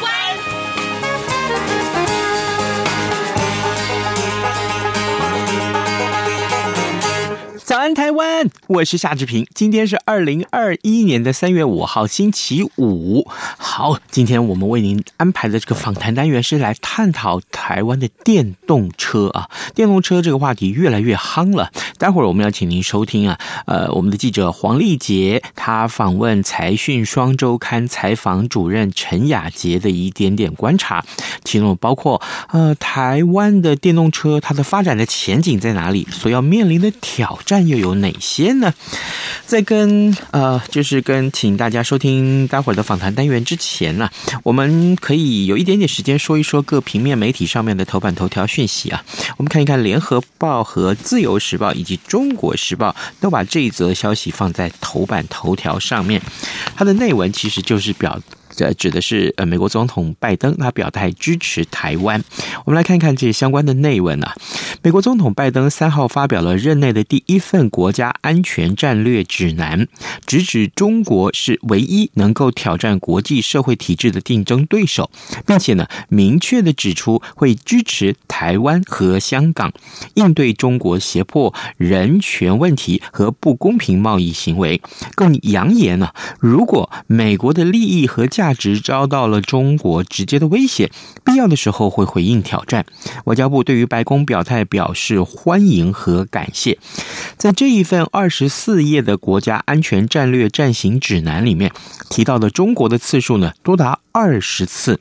湾》。早安，台湾！我是夏志平。今天是二零二一年的三月五号，星期五。好，今天我们为您安排的这个访谈单元是来探讨台湾的电动车啊。电动车这个话题越来越夯了。待会儿我们要请您收听啊，呃，我们的记者黄丽杰他访问财讯双周刊采访主任陈雅洁的一点点观察，其中包括呃，台湾的电动车它的发展的前景在哪里，所要面临的挑战。又有哪些呢？在跟呃，就是跟请大家收听待会儿的访谈单元之前呢，我们可以有一点点时间说一说各平面媒体上面的头版头条讯息啊。我们看一看《联合报》和《自由时报》以及《中国时报》都把这一则消息放在头版头条上面，它的内文其实就是表。这指的是呃，美国总统拜登，他表态支持台湾。我们来看看这相关的内文啊。美国总统拜登三号发表了任内的第一份国家安全战略指南，直指中国是唯一能够挑战国际社会体制的竞争对手，并且呢，明确的指出会支持台湾和香港应对中国胁迫人权问题和不公平贸易行为。更扬言呢，如果美国的利益和价价值遭到了中国直接的威胁，必要的时候会回应挑战。外交部对于白宫表态表示欢迎和感谢。在这一份二十四页的国家安全战略战行指南里面，提到的中国的次数呢，多达二十次。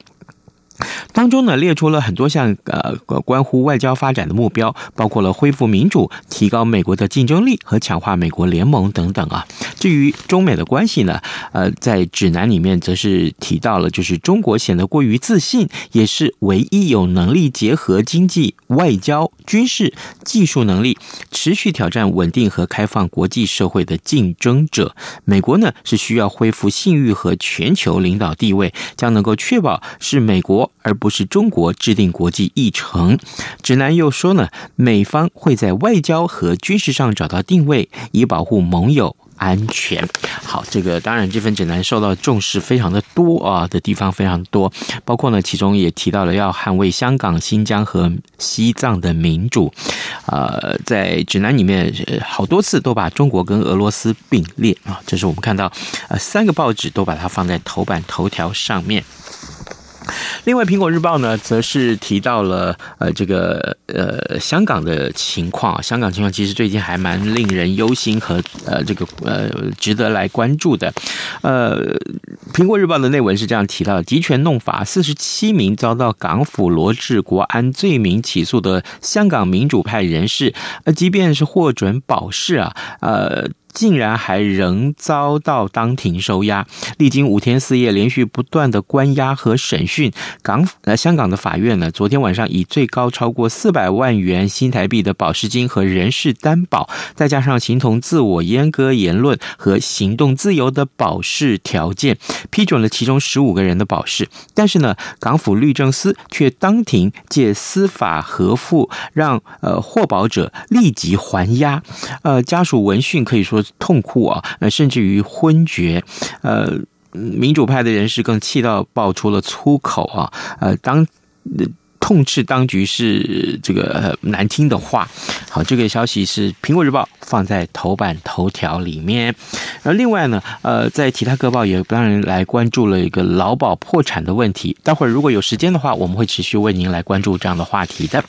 当中呢，列出了很多项呃关乎外交发展的目标，包括了恢复民主、提高美国的竞争力和强化美国联盟等等啊。至于中美的关系呢，呃，在指南里面则是提到了，就是中国显得过于自信，也是唯一有能力结合经济、外交、军事、技术能力，持续挑战稳定和开放国际社会的竞争者。美国呢是需要恢复信誉和全球领导地位，将能够确保是美国。而不是中国制定国际议程。指南又说呢，美方会在外交和军事上找到定位，以保护盟友安全。好，这个当然这份指南受到重视非常的多啊的地方非常多，包括呢其中也提到了要捍卫香港、新疆和西藏的民主。呃，在指南里面好多次都把中国跟俄罗斯并列啊，这是我们看到呃三个报纸都把它放在头版头条上面。另外，《苹果日报》呢，则是提到了呃这个呃香港的情况。香港情况其实最近还蛮令人忧心和呃这个呃值得来关注的。呃，《苹果日报》的内文是这样提到：集权弄法，四十七名遭到港府罗治国安罪名起诉的香港民主派人士，呃，即便是获准保释啊，呃。竟然还仍遭到当庭收押，历经五天四夜连续不断的关押和审讯，港呃香港的法院呢，昨天晚上以最高超过四百万元新台币的保释金和人事担保，再加上形同自我阉割言论和行动自由的保释条件，批准了其中十五个人的保释。但是呢，港府律政司却当庭借司法合复，让呃获保者立即还押，呃家属闻讯可以说。痛哭啊，呃，甚至于昏厥，呃，民主派的人士更气到爆出了粗口啊，呃，当痛斥当局是这个难听的话。好，这个消息是《苹果日报》放在头版头条里面。而另外呢，呃，在其他各报也当然来关注了一个劳保破产的问题。待会儿如果有时间的话，我们会持续为您来关注这样的话题的。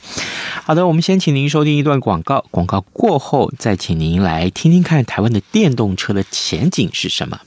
好的，我们先请您收听一段广告，广告过后再请您来听听看台湾的电动车的前景是什么。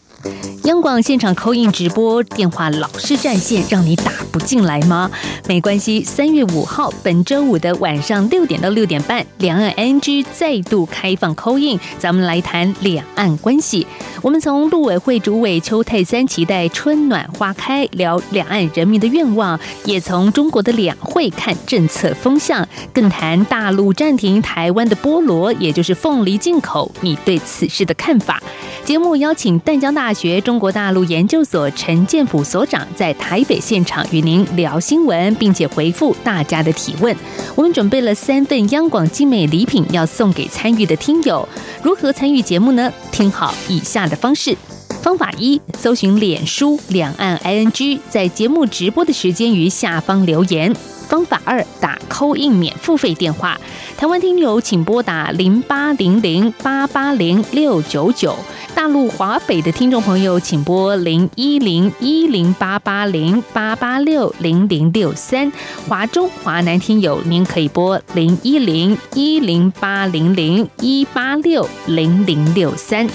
央广现场 call in 直播电话老是占线，让你打不进来吗？没关系，三月五号本周五的晚上六点到六点半，两岸 NG 再度开放 call in，咱们来谈两岸关系。我们从陆委会主委邱泰三期待春暖花开，聊两岸人民的愿望；也从中国的两会看政策风向，更谈大陆暂停台湾的菠萝，也就是凤梨进口，你对此事的看法。节目邀请淡江大大学中国大陆研究所陈建甫所长在台北现场与您聊新闻，并且回复大家的提问。我们准备了三份央广精美礼品要送给参与的听友。如何参与节目呢？听好以下的方式：方法一，搜寻脸书两岸 ING，在节目直播的时间于下方留言。方法二，打 call in 免付费电话，台湾听友请拨打零八零零八八零六九九，大陆华北的听众朋友请拨零一零一零八八零八八六零零六三，华中华南听友您可以拨零一零一零八零零一八六零零六三。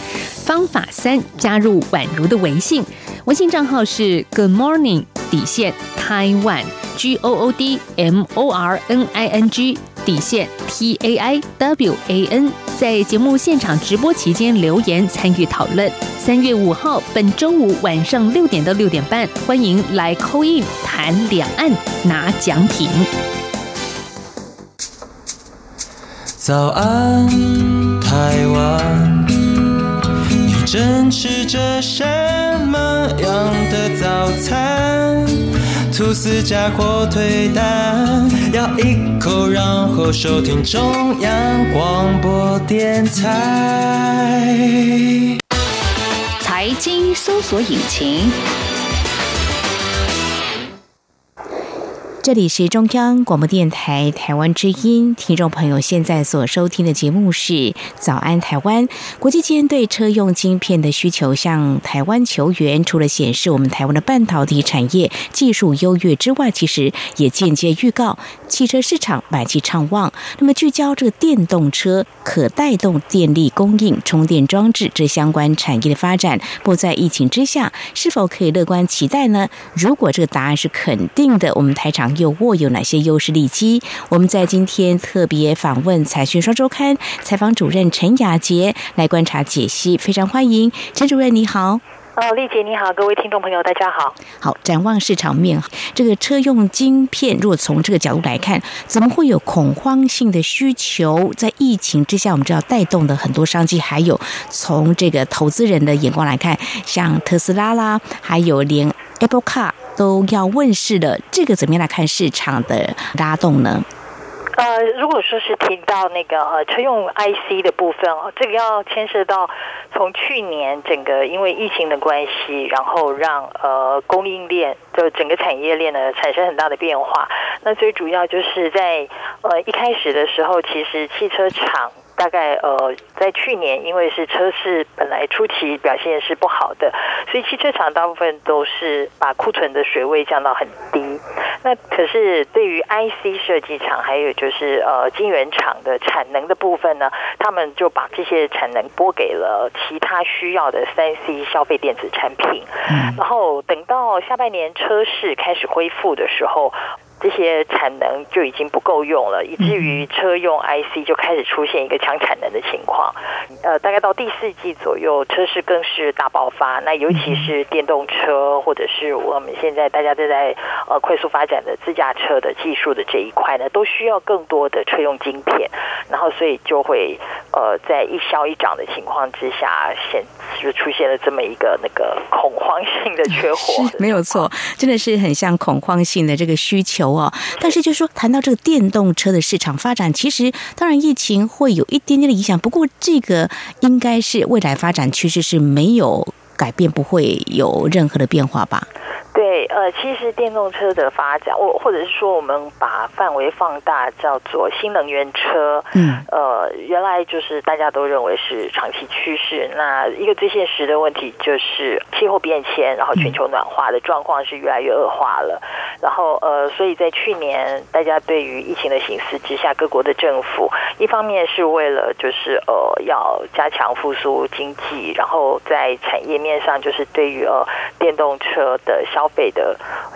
方法三，加入宛如的微信，微信账号是 Good Morning 底线 Taiwan。G O O D M O R N I N G 底线 T A I W A N，在节目现场直播期间留言参与讨论。三月五号，本周五晚上六点到六点半，欢迎来 call in 谈两岸拿奖品。早安，台湾，正吃着什么样的早餐？吐司加火腿蛋，咬一口，然后收听中央广播电台。财经搜索引擎。这里是中央广播电台台湾之音，听众朋友现在所收听的节目是《早安台湾》。国际间对车用晶片的需求向台湾求援，除了显示我们台湾的半导体产业技术优越之外，其实也间接预告汽车市场买气畅旺。那么聚焦这个电动车可带动电力供应、充电装置这相关产业的发展，不在疫情之下，是否可以乐观期待呢？如果这个答案是肯定的，我们台厂。又握有哪些优势利基？我们在今天特别访问《财讯双周刊》采访主任陈雅杰来观察解析，非常欢迎陈主任，你好。哦，丽姐你好，各位听众朋友大家好。好，展望市场面，这个车用晶片，如果从这个角度来看，怎么会有恐慌性的需求？在疫情之下，我们知道带动的很多商机，还有从这个投资人的眼光来看，像特斯拉啦，还有连 Apple Car。都要问世了，这个怎么样来看市场的拉动呢？呃，如果说是提到那个呃车用 IC 的部分哦，这个要牵涉到从去年整个因为疫情的关系，然后让呃供应链就整个产业链呢产生很大的变化。那最主要就是在呃一开始的时候，其实汽车厂。大概呃，在去年，因为是车市本来初期表现是不好的，所以汽车厂大部分都是把库存的水位降到很低。那可是对于 IC 设计厂，还有就是呃晶圆厂的产能的部分呢，他们就把这些产能拨给了其他需要的三 C 消费电子产品。然后等到下半年车市开始恢复的时候。这些产能就已经不够用了，以至于车用 IC 就开始出现一个抢产能的情况。呃，大概到第四季左右，车市更是大爆发。那尤其是电动车，或者是我们现在大家都在呃快速发展的自驾车的技术的这一块呢，都需要更多的车用晶片。然后，所以就会呃在一消一涨的情况之下，现就出现了这么一个那个恐慌性的缺货。没有错，真的是很像恐慌性的这个需求。哦，但是就是说，谈到这个电动车的市场发展，其实当然疫情会有一点点的影响，不过这个应该是未来发展趋势是没有改变，不会有任何的变化吧？对，呃，其实电动车的发展，或或者是说，我们把范围放大，叫做新能源车。嗯，呃，原来就是大家都认为是长期趋势。那一个最现实的问题就是气候变迁，然后全球暖化的状况是越来越恶化了。然后呃，所以在去年，大家对于疫情的形势之下，各国的政府一方面是为了就是呃要加强复苏经济，然后在产业面上就是对于呃电动车的消费的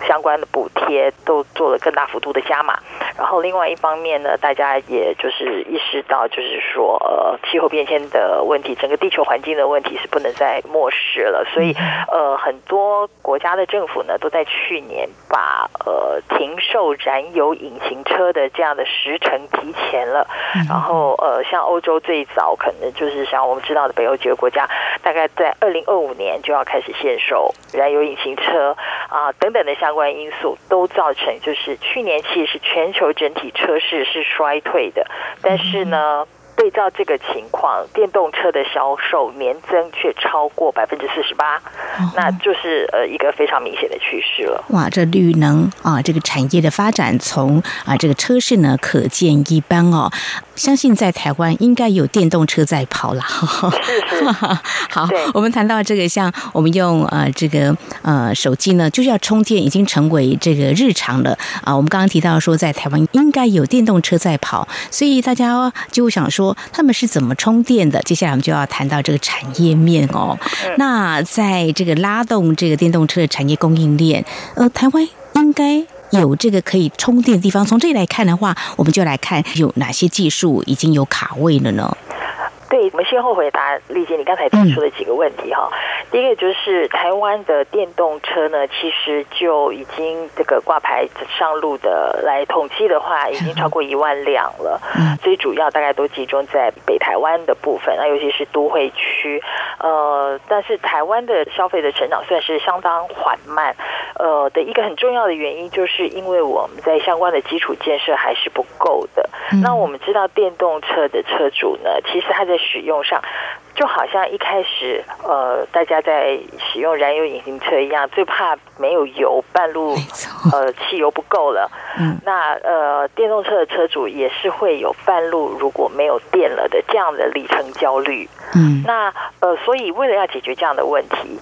相关的补贴都做了更大幅度的加码。然后另外一方面呢，大家也就是意识到，就是说呃气候变迁的问题，整个地球环境的问题是不能再漠视了。所以呃很多国家的政府呢都在去年把呃，停售燃油引擎车的这样的时程提前了，然后呃，像欧洲最早可能就是像我们知道的北欧几个国家，大概在二零二五年就要开始限售燃油引擎车啊等等的相关因素，都造成就是去年其实全球整体车市是衰退的，但是呢。对照这个情况，电动车的销售年增却超过百分之四十八，那就是呃一个非常明显的趋势了。哇，这绿能啊，这个产业的发展从啊这个车市呢可见一斑哦。相信在台湾应该有电动车在跑了。是是。好，我们谈到这个，像我们用呃这个呃手机呢，就是要充电，已经成为这个日常了啊。我们刚刚提到说，在台湾应该有电动车在跑，所以大家就想说。他们是怎么充电的？接下来我们就要谈到这个产业面哦。那在这个拉动这个电动车的产业供应链，呃，台湾应该有这个可以充电的地方。从这里来看的话，我们就来看有哪些技术已经有卡位了呢？对，我们先后回答丽姐你刚才提出的几个问题哈。第一个就是台湾的电动车呢，其实就已经这个挂牌上路的来统计的话，已经超过一万辆了。最主要大概都集中在北台湾的部分，那尤其是都会区。呃，但是台湾的消费的成长算是相当缓慢。呃，的一个很重要的原因，就是因为我们在相关的基础建设还是不够的。那我们知道电动车的车主呢，其实他在使用上，就好像一开始呃，大家在使用燃油引擎车一样，最怕没有油，半路呃汽油不够了。嗯，那呃，电动车的车主也是会有半路如果没有电了的这样的里程焦虑。嗯，那呃，所以为了要解决这样的问题。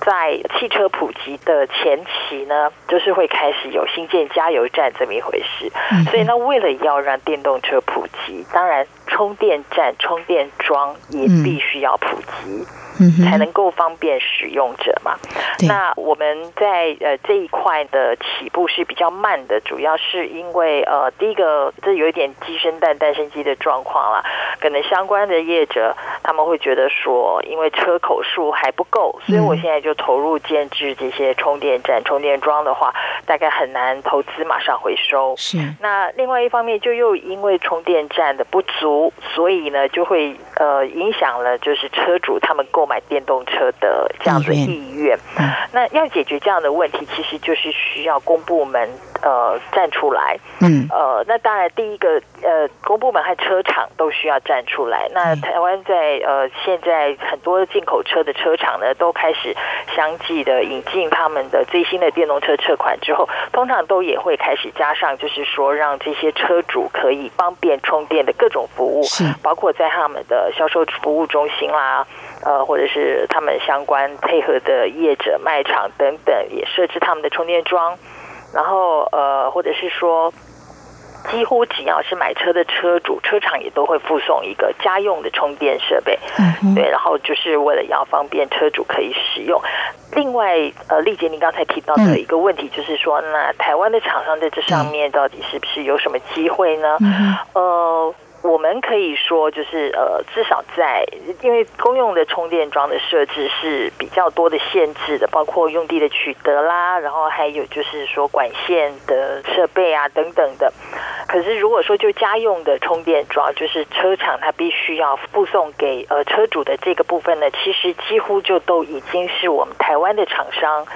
在汽车普及的前期呢，就是会开始有新建加油站这么一回事。所以呢，为了要让电动车普及，当然充电站、充电桩也必须要普及。才能够方便使用者嘛。那我们在呃这一块的起步是比较慢的，主要是因为呃第一个这有一点鸡生蛋蛋生鸡的状况啦。可能相关的业者他们会觉得说，因为车口数还不够，所以我现在就投入建制这些充电站、充电桩的话，大概很难投资马上回收。是。那另外一方面，就又因为充电站的不足，所以呢就会呃影响了就是车主他们购买电动车的这样的意愿，那要解决这样的问题，其实就是需要公部门呃站出来，嗯，呃，那当然第一个呃公部门和车厂都需要站出来。那台湾在呃现在很多进口车的车厂呢，都开始相继的引进他们的最新的电动车车款之后，通常都也会开始加上，就是说让这些车主可以方便充电的各种服务，是。包括在他们的销售服务中心啦。呃，或者是他们相关配合的业者、卖场等等，也设置他们的充电桩，然后呃，或者是说，几乎只要是买车的车主，车厂也都会附送一个家用的充电设备，嗯，对，然后就是为了要方便车主可以使用。另外，呃，丽姐，您刚才提到的一个问题就是说，那台湾的厂商在这上面到底是不是有什么机会呢？嗯、呃。我们可以说，就是呃，至少在因为公用的充电桩的设置是比较多的限制的，包括用地的取得啦，然后还有就是说管线的设备啊等等的。可是如果说就家用的充电桩，就是车厂它必须要附送给呃车主的这个部分呢，其实几乎就都已经是我们台湾的厂商。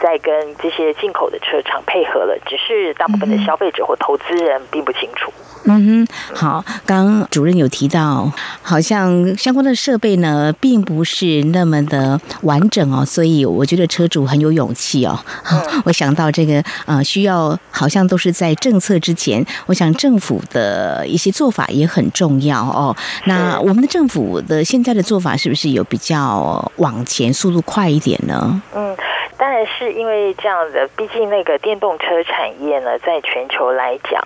在跟这些进口的车厂配合了，只是大部分的消费者或投资人并不清楚。嗯哼，好，刚刚主任有提到，好像相关的设备呢，并不是那么的完整哦，所以我觉得车主很有勇气哦。好，我想到这个呃，需要好像都是在政策之前，我想政府的一些做法也很重要哦。那我们的政府的现在的做法是不是有比较往前速度快一点呢？嗯。当然是因为这样的，毕竟那个电动车产业呢，在全球来讲，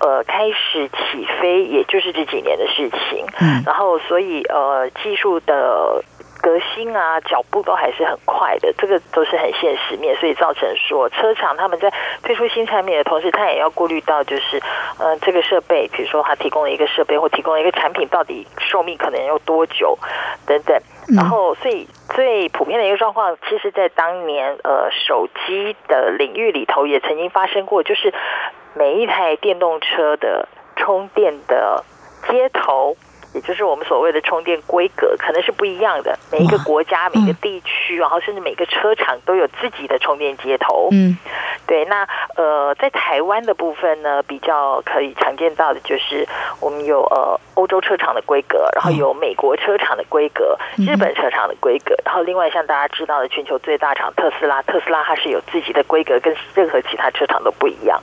呃，开始起飞，也就是这几年的事情。嗯，然后所以呃，技术的革新啊，脚步都还是很快的，这个都是很现实面，所以造成说车厂他们在推出新产品的同时，他也要顾虑到就是，呃，这个设备，比如说他提供了一个设备或提供了一个产品，到底寿命可能要多久等等。然后，所以最普遍的一个状况，其实，在当年呃手机的领域里头，也曾经发生过，就是每一台电动车的充电的接头，也就是我们所谓的充电规格，可能是不一样的。每一个国家、每个地区，然后甚至每个车厂都有自己的充电接头。嗯。对，那呃，在台湾的部分呢，比较可以常见到的就是我们有呃欧洲车厂的规格，然后有美国车厂的规格，日本车厂的规格，然后另外像大家知道的全球最大厂特斯拉，特斯拉它是有自己的规格，跟任何其他车厂都不一样。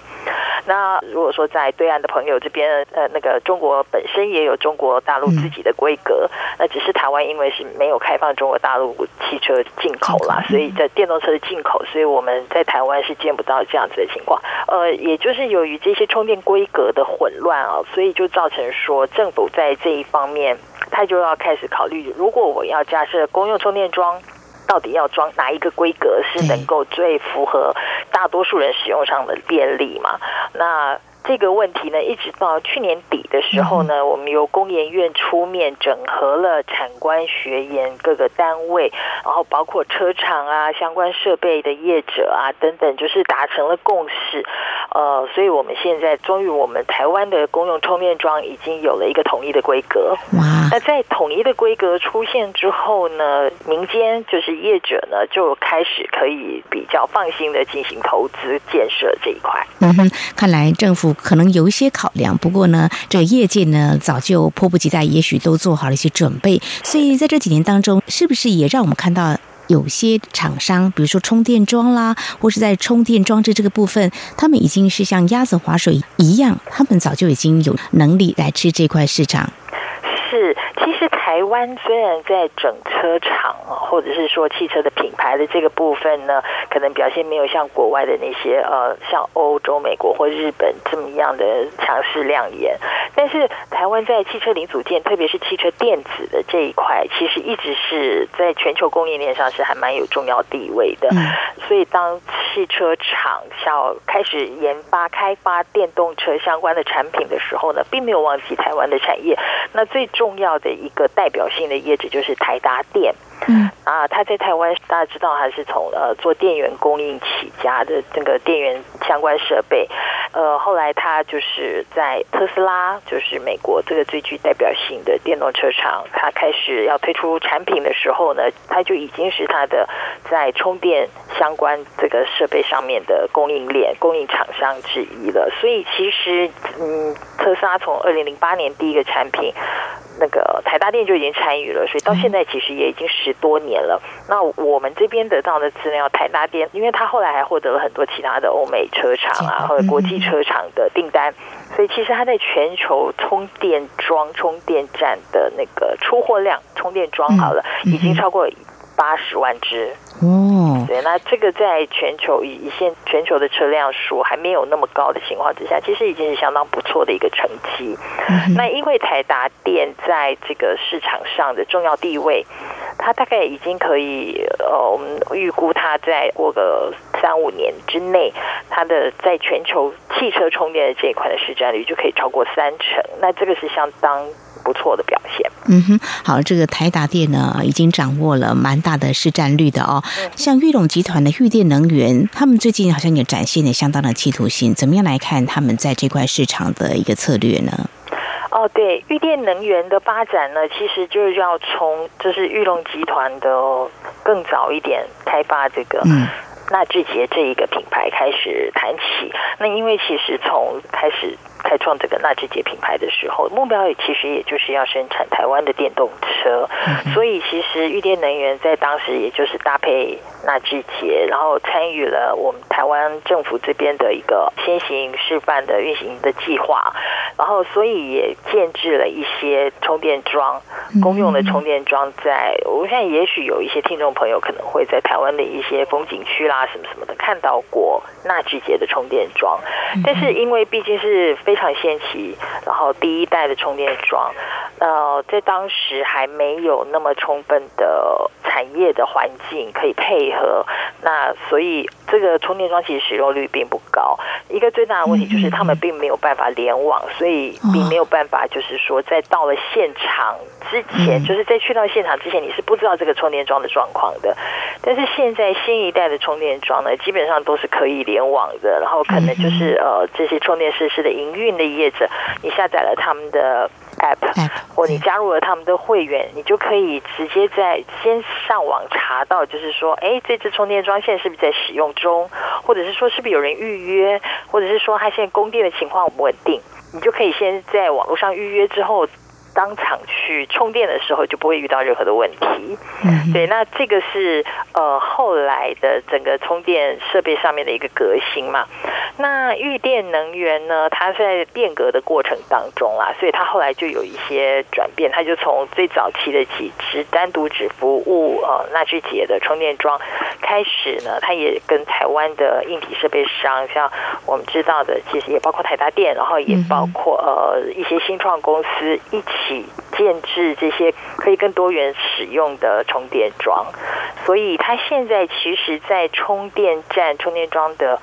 那如果说在对岸的朋友这边，呃，那个中国本身也有中国大陆自己的规格，那只是台湾因为是没有开放中国大陆汽车进口啦，所以在电动车的进口，所以我们在台湾是见不到。这样子的情况，呃，也就是由于这些充电规格的混乱啊，所以就造成说政府在这一方面，他就要开始考虑，如果我要架设公用充电桩，到底要装哪一个规格是能够最符合大多数人使用上的便利嘛？那。这个问题呢，一直到去年底的时候呢，我们由工研院出面整合了产官学研各个单位，然后包括车厂啊、相关设备的业者啊等等，就是达成了共识。呃，所以我们现在终于，我们台湾的公用充电桩已经有了一个统一的规格。哇！那在统一的规格出现之后呢，民间就是业者呢，就开始可以比较放心的进行投资建设这一块。嗯哼，看来政府。可能有一些考量，不过呢，这个业界呢早就迫不及待，也许都做好了一些准备。所以在这几年当中，是不是也让我们看到有些厂商，比如说充电桩啦，或是在充电装置这个部分，他们已经是像鸭子划水一样，他们早就已经有能力来吃这块市场。是，其实台湾虽然在整车厂或者是说汽车的品牌的这个部分呢，可能表现没有像国外的那些呃，像欧洲、美国或日本这么样的强势亮眼，但是台湾在汽车零组件，特别是汽车电子的这一块，其实一直是在全球供应链上是还蛮有重要地位的。所以当汽车厂要开始研发、开发电动车相关的产品的时候呢，并没有忘记台湾的产业。那最重重要的一个代表性的业者就是台达电，嗯啊，他在台湾大家知道他是从呃做电源供应起家的这个电源相关设备，呃，后来他就是在特斯拉，就是美国这个最具代表性的电动车厂，他开始要推出产品的时候呢，他就已经是他的在充电相关这个设备上面的供应链供应厂商之一了。所以其实嗯，特斯拉从二零零八年第一个产品。那个台大店就已经参与了，所以到现在其实也已经十多年了。那我们这边得到的资料，台大店，因为他后来还获得了很多其他的欧美车厂啊，或者国际车厂的订单，所以其实它在全球充电桩、充电站的那个出货量，充电桩好了，已经超过八十万只。哦，对，那这个在全球以以现全球的车辆数还没有那么高的情况之下，其实已经是相当不错的一个成绩。嗯、那因为台达电在这个市场上的重要地位，它大概已经可以呃，我们预估它在过个三五年之内，它的在全球汽车充电的这一块的市占率就可以超过三成。那这个是相当。不错的表现。嗯哼，好，这个台达电呢，已经掌握了蛮大的市占率的哦。像玉龙集团的裕电能源，他们最近好像也展现了相当的企图心。怎么样来看他们在这块市场的一个策略呢？哦，对，玉电能源的发展呢，其实就是要从就是玉龙集团的更早一点开发这个。嗯纳智捷这一个品牌开始谈起。那因为其实从开始。开创这个纳智捷品牌的时候，目标也其实也就是要生产台湾的电动车，所以其实玉电能源在当时也就是搭配纳智捷，然后参与了我们台湾政府这边的一个先行示范的运行的计划，然后所以也建置了一些充电桩，公用的充电桩在。我现在也许有一些听众朋友可能会在台湾的一些风景区啦什么什么的看到过纳智捷的充电桩，但是因为毕竟是非非常先期，然后第一代的充电桩，呃，在当时还没有那么充分的产业的环境可以配合，那所以这个充电桩其实使用率并不高。一个最大的问题就是他们并没有办法联网，所以并没有办法，就是说在到了现场之前，就是在去到现场之前，你是不知道这个充电桩的状况的。但是现在新一代的充电桩呢，基本上都是可以联网的，然后可能就是呃这些充电设施的营运。运的业者，你下载了他们的 app，或你加入了他们的会员，你就可以直接在先上网查到，就是说，哎，这支充电桩现在是不是在使用中，或者是说是不是有人预约，或者是说它现在供电的情况稳定，你就可以先在网络上预约之后。当场去充电的时候就不会遇到任何的问题。嗯，对，那这个是呃后来的整个充电设备上面的一个革新嘛。那玉电能源呢，它在变革的过程当中啦，所以它后来就有一些转变。它就从最早期的几支单独只服务呃纳智捷的充电桩开始呢，它也跟台湾的硬体设备商，像我们知道的，其实也包括台达电，然后也包括呃一些新创公司一起。起建制这些可以更多元使用的充电桩，所以它现在其实，在充电站充电桩的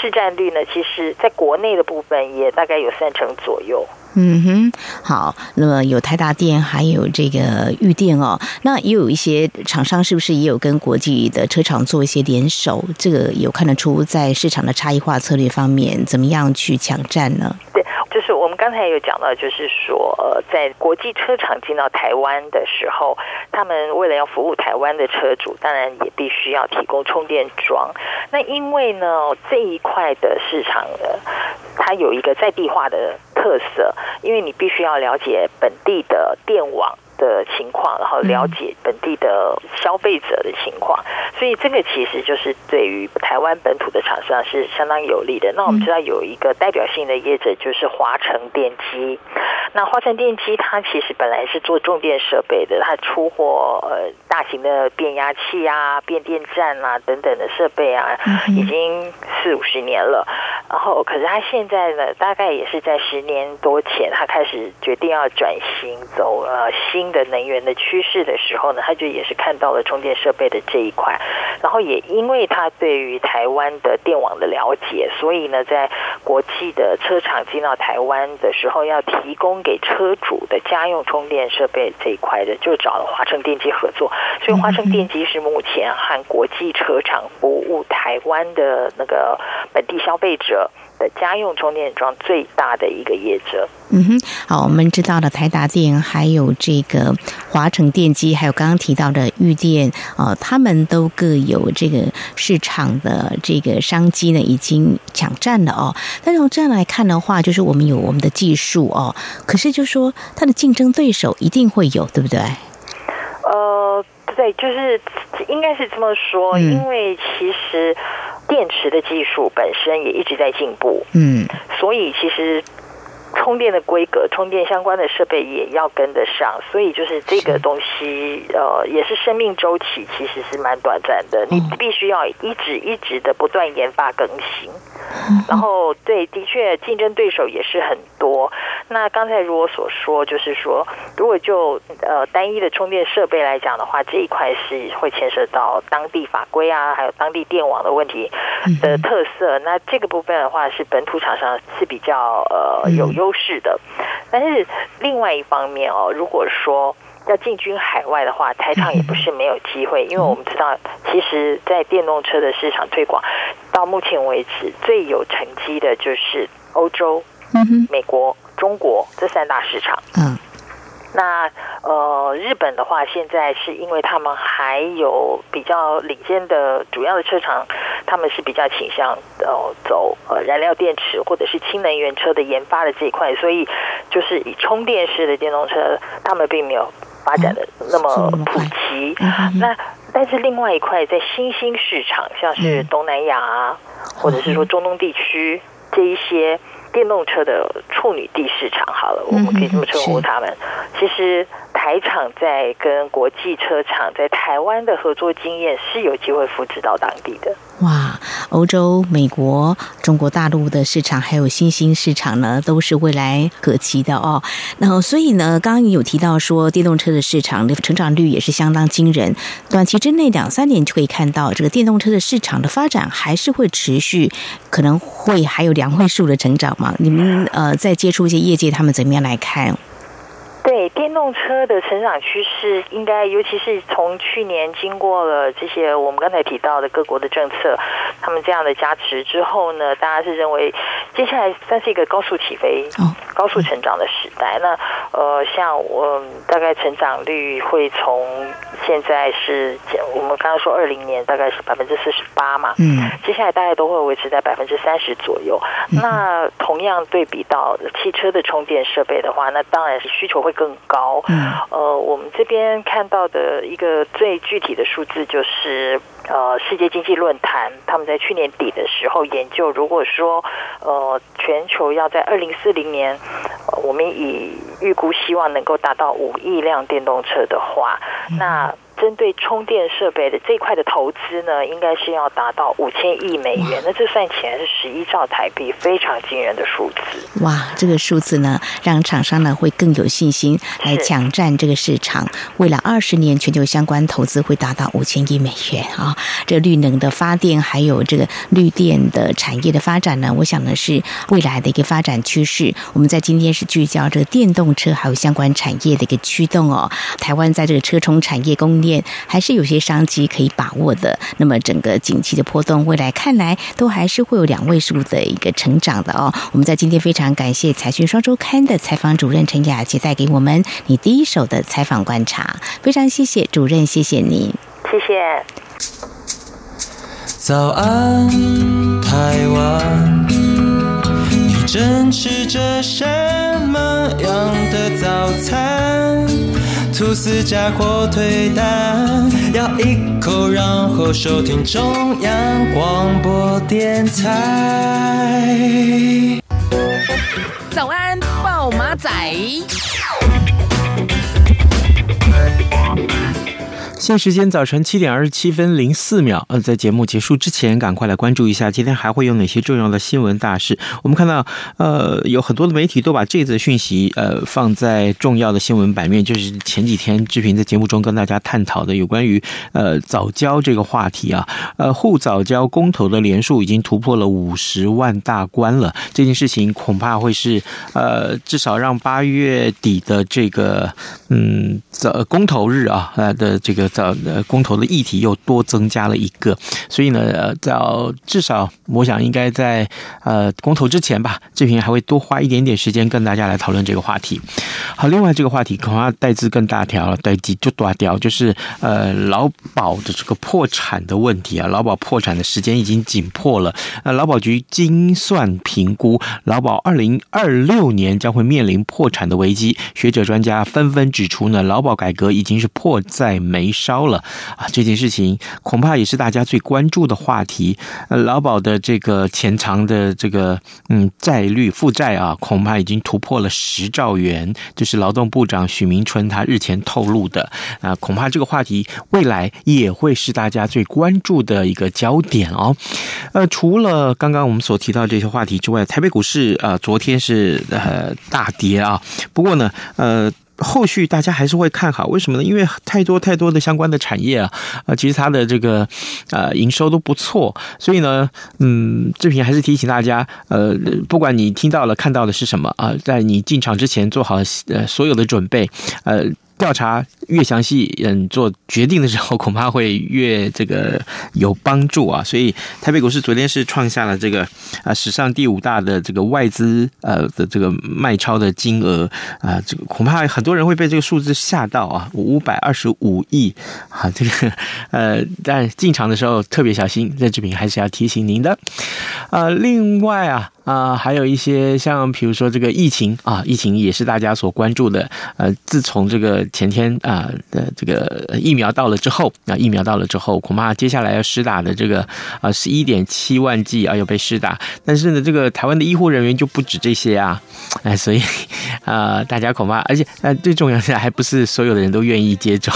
市占率呢，其实在国内的部分也大概有三成左右。嗯哼，好，那么有台达电，还有这个玉电哦，那也有一些厂商是不是也有跟国际的车厂做一些联手？这个有看得出在市场的差异化策略方面，怎么样去抢占呢？对。就是我们刚才有讲到，就是说，呃，在国际车厂进到台湾的时候，他们为了要服务台湾的车主，当然也必须要提供充电桩。那因为呢，这一块的市场呢，它有一个在地化的特色，因为你必须要了解本地的电网。的情况，然后了解本地的消费者的情况，所以这个其实就是对于台湾本土的厂商是相当有利的。那我们知道有一个代表性的业者就是华城电机，那华城电机它其实本来是做重电设备的，它出货呃大型的变压器啊、变电站啊等等的设备啊，已经四五十年了。然后可是它现在呢，大概也是在十年多前，它开始决定要转型走呃新。的能源的趋势的时候呢，他就也是看到了充电设备的这一块，然后也因为他对于台湾的电网的了解，所以呢，在国际的车厂进到台湾的时候，要提供给车主的家用充电设备这一块的，就找了华城电机合作，所以华城电机是目前和国际车厂服务台湾的那个本地消费者的家用充电桩最大的一个业者。嗯哼，好，我们知道了台达电，还有这个华城电机，还有刚刚提到的玉电，呃，他们都各有这个市场的这个商机呢，已经抢占了哦。但是从这样来看的话，就是我们有我们的技术哦，可是就说它的竞争对手一定会有，对不对？呃，对，就是应该是这么说，嗯，因为其实。电池的技术本身也一直在进步，嗯，所以其实充电的规格、充电相关的设备也要跟得上，所以就是这个东西，呃，也是生命周期其实是蛮短暂的，你必须要一直一直的不断研发更新。然后，对，的确，竞争对手也是很多。那刚才如我所说，就是说，如果就呃单一的充电设备来讲的话，这一块是会牵涉到当地法规啊，还有当地电网的问题的特色。那这个部分的话，是本土厂商是比较呃有优势的。但是另外一方面哦，如果说要进军海外的话，台厂也不是没有机会，因为我们知道，其实，在电动车的市场推广到目前为止最有成绩的就是欧洲、美国、中国这三大市场。嗯，那呃，日本的话，现在是因为他们还有比较领先的主要的车厂，他们是比较倾向呃走呃燃料电池或者是氢能源车的研发的这一块，所以就是以充电式的电动车，他们并没有发展的那么普及。那但是另外一块在新兴市场，像是东南亚啊，或者是说中东地区这一些。电动车的处女地市场，好了，我们可以这么称呼他们。其实台厂在跟国际车厂在台湾的合作经验是有机会复制到当地的。哇，欧洲、美国、中国大陆的市场，还有新兴市场呢，都是未来可期的哦。然后，所以呢，刚刚有提到说，电动车的市场的成长率也是相当惊人。短期之内两三年就可以看到，这个电动车的市场的发展还是会持续，可能会还有两位数的成长嘛？你们呃，在接触一些业界，他们怎么样来看？对电动车的成长趋势，应该尤其是从去年经过了这些我们刚才提到的各国的政策，他们这样的加持之后呢，大家是认为接下来算是一个高速起飞、高速成长的时代。那呃，像我大概成长率会从现在是我们刚刚说二零年大概是百分之四十八嘛，嗯，接下来大概都会维持在百分之三十左右。那同样对比到汽车的充电设备的话，那当然是需求会更高。嗯，呃，我们这边看到的一个最具体的数字就是，呃，世界经济论坛他们在去年底的时候研究，如果说呃全球要在二零四零年，呃，我们以预估希望能够达到五亿辆电动车的话，那。针对充电设备的这一块的投资呢，应该是要达到五千亿美元。那这算起来是十一兆台币，非常惊人的数字。哇，这个数字呢，让厂商呢会更有信心来抢占这个市场。未来二十年，全球相关投资会达到五千亿美元啊！这绿能的发电，还有这个绿电的产业的发展呢，我想呢是未来的一个发展趋势。我们在今天是聚焦这个电动车还有相关产业的一个驱动哦。台湾在这个车充产业供应链。还是有些商机可以把握的。那么整个景气的波动，未来看来都还是会有两位数的一个成长的哦。我们在今天非常感谢财讯双周刊的采访主任陈雅洁带给我们你第一手的采访观察，非常谢谢主任，谢谢你，谢谢。早安，台湾，你正吃着什么样的早餐？吐司加火腿蛋，咬一口，然后收听中央广播电台。早安，豹马仔。现时间早晨七点二十七分零四秒。呃，在节目结束之前，赶快来关注一下今天还会有哪些重要的新闻大事。我们看到，呃，有很多的媒体都把这则讯息呃放在重要的新闻版面，就是前几天志平在节目中跟大家探讨的有关于呃藻礁这个话题啊。呃，护藻礁公投的连数已经突破了五十万大关了。这件事情恐怕会是呃至少让八月底的这个嗯早公投日啊呃的这个。呃，公投的议题又多增加了一个，所以呢，呃，到至少我想应该在呃公投之前吧，志平还会多花一点点时间跟大家来讨论这个话题。好，另外这个话题恐怕带字更大条了，带字就大条，就是呃劳保的这个破产的问题啊，劳保破产的时间已经紧迫了。呃，劳保局精算评估，劳保二零二六年将会面临破产的危机，学者专家纷纷指出呢，劳保改革已经是迫在眉烧了啊！这件事情恐怕也是大家最关注的话题。呃，劳保的这个潜藏的这个嗯债率负债啊，恐怕已经突破了十兆元。就是劳动部长许明春他日前透露的啊，恐怕这个话题未来也会是大家最关注的一个焦点哦。呃，除了刚刚我们所提到这些话题之外，台北股市啊，昨天是呃大跌啊。不过呢，呃。后续大家还是会看好，为什么呢？因为太多太多的相关的产业啊，呃，其实它的这个呃营收都不错，所以呢，嗯，志平还是提醒大家，呃，不管你听到了看到的是什么啊，在你进场之前做好呃所有的准备，呃。调查越详细，嗯，做决定的时候恐怕会越这个有帮助啊。所以台北股市昨天是创下了这个啊史上第五大的这个外资呃的这个卖超的金额啊，这个恐怕很多人会被这个数字吓到啊，五百二十五亿啊，这个呃，但进场的时候特别小心，任志平还是要提醒您的。呃，另外啊。啊、还有一些像，比如说这个疫情啊，疫情也是大家所关注的。呃，自从这个前天啊的、这个疫苗到了之后，啊，疫苗到了之后，恐怕接下来要施打的这个啊十一点七万剂啊要被施打。但是呢，这个台湾的医护人员就不止这些啊，哎，所以啊、大家恐怕，而且呃，最重要的是还不是所有的人都愿意接种。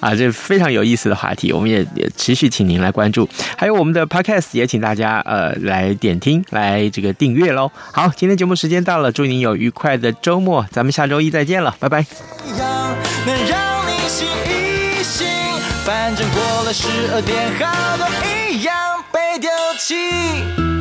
啊，这非常有意思的话题，我们也也持续请您来关注。还有我们的 Podcast 也请大家呃来点听，来这个订阅喽。好，今天节目时间到了，祝您有愉快的周末，咱们下周一再见了，拜拜。能让你醒一醒，反正过了十二点，好多一样被丢弃。